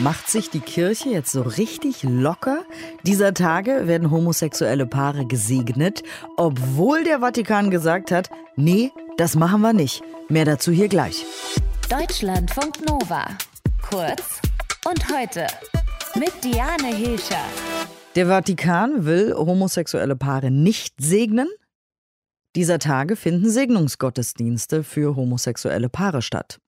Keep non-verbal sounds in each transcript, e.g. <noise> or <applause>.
Macht sich die Kirche jetzt so richtig locker? Dieser Tage werden homosexuelle Paare gesegnet, obwohl der Vatikan gesagt hat, nee, das machen wir nicht. Mehr dazu hier gleich. Deutschlandfunk Nova. Kurz und heute mit Diane Hilscher. Der Vatikan will homosexuelle Paare nicht segnen. Dieser Tage finden Segnungsgottesdienste für homosexuelle Paare statt.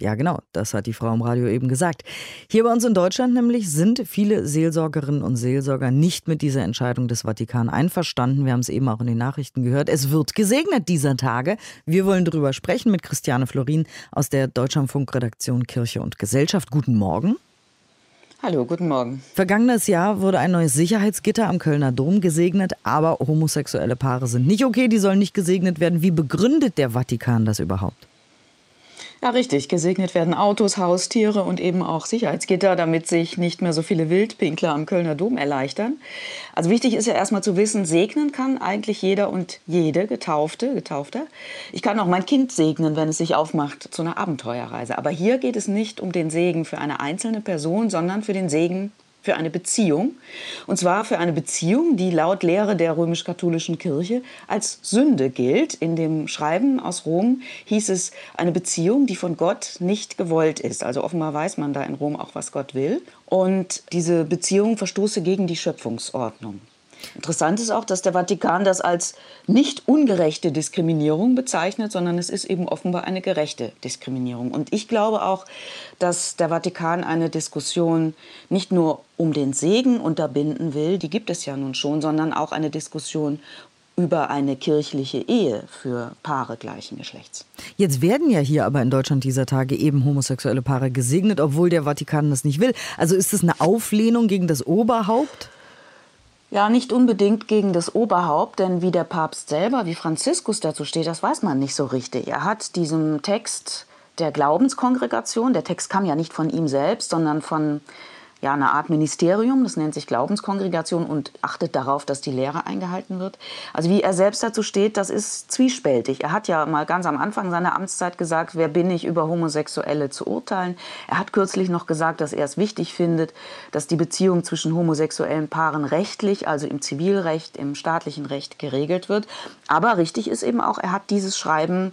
Ja, genau, das hat die Frau im Radio eben gesagt. Hier bei uns in Deutschland nämlich sind viele Seelsorgerinnen und Seelsorger nicht mit dieser Entscheidung des Vatikan einverstanden. Wir haben es eben auch in den Nachrichten gehört. Es wird gesegnet dieser Tage. Wir wollen darüber sprechen mit Christiane Florin aus der Deutschlandfunkredaktion Kirche und Gesellschaft. Guten Morgen. Hallo, guten Morgen. Vergangenes Jahr wurde ein neues Sicherheitsgitter am Kölner Dom gesegnet, aber homosexuelle Paare sind nicht okay, die sollen nicht gesegnet werden. Wie begründet der Vatikan das überhaupt? Ja, richtig. Gesegnet werden Autos, Haustiere und eben auch Sicherheitsgitter, damit sich nicht mehr so viele Wildpinkler am Kölner Dom erleichtern. Also wichtig ist ja erstmal zu wissen, segnen kann eigentlich jeder und jede Getaufte, Getaufter. Ich kann auch mein Kind segnen, wenn es sich aufmacht zu einer Abenteuerreise. Aber hier geht es nicht um den Segen für eine einzelne Person, sondern für den Segen für eine Beziehung. Und zwar für eine Beziehung, die laut Lehre der römisch-katholischen Kirche als Sünde gilt. In dem Schreiben aus Rom hieß es eine Beziehung, die von Gott nicht gewollt ist. Also offenbar weiß man da in Rom auch, was Gott will. Und diese Beziehung verstoße gegen die Schöpfungsordnung. Interessant ist auch, dass der Vatikan das als nicht ungerechte Diskriminierung bezeichnet, sondern es ist eben offenbar eine gerechte Diskriminierung. Und ich glaube auch, dass der Vatikan eine Diskussion nicht nur um den Segen unterbinden will, die gibt es ja nun schon, sondern auch eine Diskussion über eine kirchliche Ehe für Paare gleichen Geschlechts. Jetzt werden ja hier aber in Deutschland dieser Tage eben homosexuelle Paare gesegnet, obwohl der Vatikan das nicht will. Also ist es eine Auflehnung gegen das Oberhaupt? Ja, nicht unbedingt gegen das Oberhaupt, denn wie der Papst selber, wie Franziskus dazu steht, das weiß man nicht so richtig. Er hat diesem Text der Glaubenskongregation, der Text kam ja nicht von ihm selbst, sondern von ja, eine Art Ministerium, das nennt sich Glaubenskongregation und achtet darauf, dass die Lehre eingehalten wird. Also wie er selbst dazu steht, das ist zwiespältig. Er hat ja mal ganz am Anfang seiner Amtszeit gesagt, wer bin ich, über Homosexuelle zu urteilen. Er hat kürzlich noch gesagt, dass er es wichtig findet, dass die Beziehung zwischen homosexuellen Paaren rechtlich, also im Zivilrecht, im staatlichen Recht geregelt wird. Aber richtig ist eben auch, er hat dieses Schreiben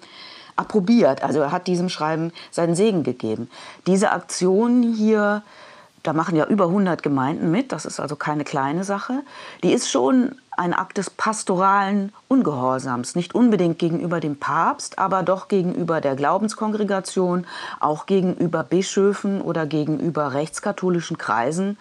approbiert, also er hat diesem Schreiben seinen Segen gegeben. Diese Aktion hier da machen ja über 100 Gemeinden mit, das ist also keine kleine Sache. Die ist schon ein Akt des pastoralen Ungehorsams, nicht unbedingt gegenüber dem Papst, aber doch gegenüber der Glaubenskongregation, auch gegenüber Bischöfen oder gegenüber rechtskatholischen Kreisen,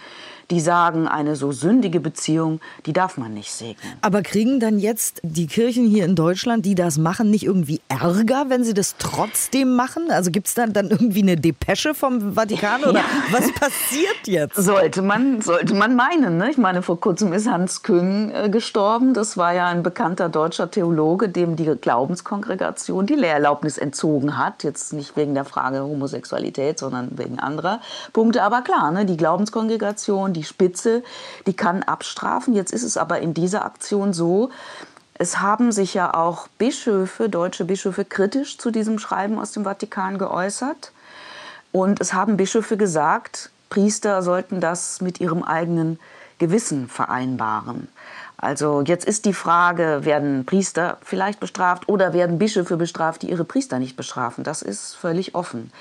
die sagen, eine so sündige Beziehung, die darf man nicht segnen. Aber kriegen dann jetzt die Kirchen hier in Deutschland, die das machen, nicht irgendwie Ärger, wenn sie das trotzdem machen? Also gibt es dann, dann irgendwie eine Depesche vom Vatikan <laughs> oder ja. was passiert jetzt? Sollte man, sollte man meinen. Ne? Ich meine, vor kurzem ist Hans Küng äh, gestorben. Das war ja ein bekannter deutscher Theologe, dem die Glaubenskongregation die Lehrerlaubnis entzogen hat. Jetzt nicht wegen der Frage Homosexualität, sondern wegen anderer Punkte. Aber klar, ne? die Glaubenskongregation, die Spitze, die kann abstrafen. Jetzt ist es aber in dieser Aktion so, es haben sich ja auch Bischöfe, deutsche Bischöfe, kritisch zu diesem Schreiben aus dem Vatikan geäußert. Und es haben Bischöfe gesagt, Priester sollten das mit ihrem eigenen Gewissen vereinbaren. Also jetzt ist die Frage, werden Priester vielleicht bestraft oder werden Bischöfe bestraft, die ihre Priester nicht bestrafen? Das ist völlig offen.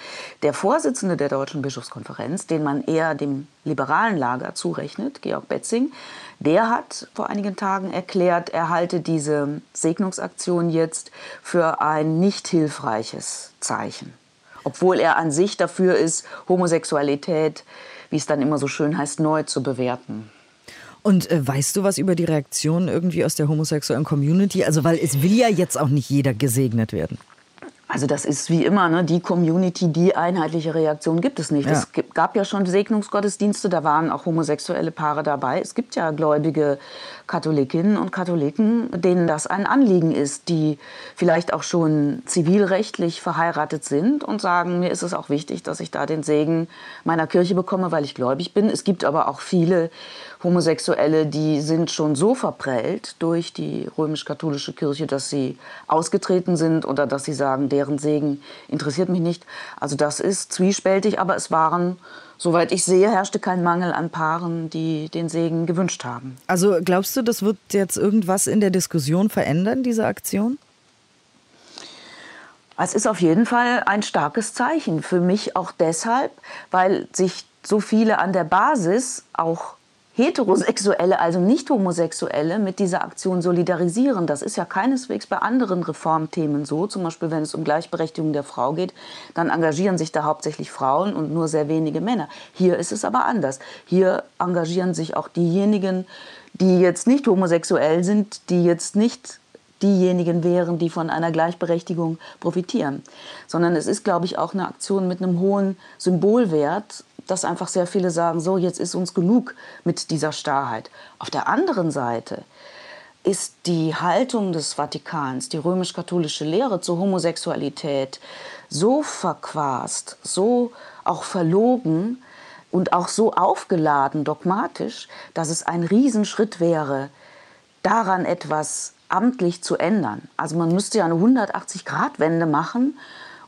Der Vorsitzende der Deutschen Bischofskonferenz, den man eher dem liberalen Lager zurechnet, Georg Betzing, der hat vor einigen Tagen erklärt, er halte diese Segnungsaktion jetzt für ein nicht hilfreiches Zeichen. Obwohl er an sich dafür ist, Homosexualität, wie es dann immer so schön heißt, neu zu bewerten. Und äh, weißt du was über die Reaktion irgendwie aus der homosexuellen Community? Also, weil es will ja jetzt auch nicht jeder gesegnet werden. Also das ist wie immer, ne, die Community, die einheitliche Reaktion gibt es nicht. Ja. Es gab ja schon Segnungsgottesdienste, da waren auch homosexuelle Paare dabei. Es gibt ja gläubige Katholikinnen und Katholiken, denen das ein Anliegen ist, die vielleicht auch schon zivilrechtlich verheiratet sind und sagen, mir ist es auch wichtig, dass ich da den Segen meiner Kirche bekomme, weil ich gläubig bin. Es gibt aber auch viele Homosexuelle, die sind schon so verprellt durch die römisch-katholische Kirche, dass sie ausgetreten sind oder dass sie sagen, deren Segen interessiert mich nicht. Also das ist zwiespältig, aber es waren Soweit ich sehe, herrschte kein Mangel an Paaren, die den Segen gewünscht haben. Also glaubst du, das wird jetzt irgendwas in der Diskussion verändern, diese Aktion? Es ist auf jeden Fall ein starkes Zeichen. Für mich auch deshalb, weil sich so viele an der Basis auch Heterosexuelle, also nicht Homosexuelle, mit dieser Aktion solidarisieren. Das ist ja keineswegs bei anderen Reformthemen so. Zum Beispiel, wenn es um Gleichberechtigung der Frau geht, dann engagieren sich da hauptsächlich Frauen und nur sehr wenige Männer. Hier ist es aber anders. Hier engagieren sich auch diejenigen, die jetzt nicht homosexuell sind, die jetzt nicht diejenigen wären, die von einer Gleichberechtigung profitieren. Sondern es ist, glaube ich, auch eine Aktion mit einem hohen Symbolwert dass einfach sehr viele sagen, so jetzt ist uns genug mit dieser Starrheit. Auf der anderen Seite ist die Haltung des Vatikans, die römisch-katholische Lehre zur Homosexualität so verquast, so auch verlogen und auch so aufgeladen dogmatisch, dass es ein Riesenschritt wäre, daran etwas amtlich zu ändern. Also man müsste ja eine 180-Grad-Wende machen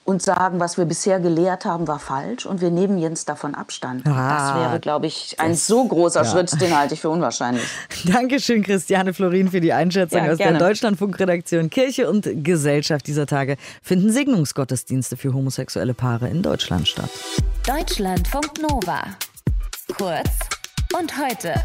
und sagen, was wir bisher gelehrt haben, war falsch und wir nehmen jetzt davon Abstand. Ah, das wäre, glaube ich, ein so großer ja. Schritt, den halte ich für unwahrscheinlich. <laughs> Dankeschön, Christiane Florin, für die Einschätzung ja, aus gerne. der Deutschlandfunkredaktion. Kirche und Gesellschaft dieser Tage finden Segnungsgottesdienste für homosexuelle Paare in Deutschland statt. Deutschlandfunk Nova. Kurz und heute.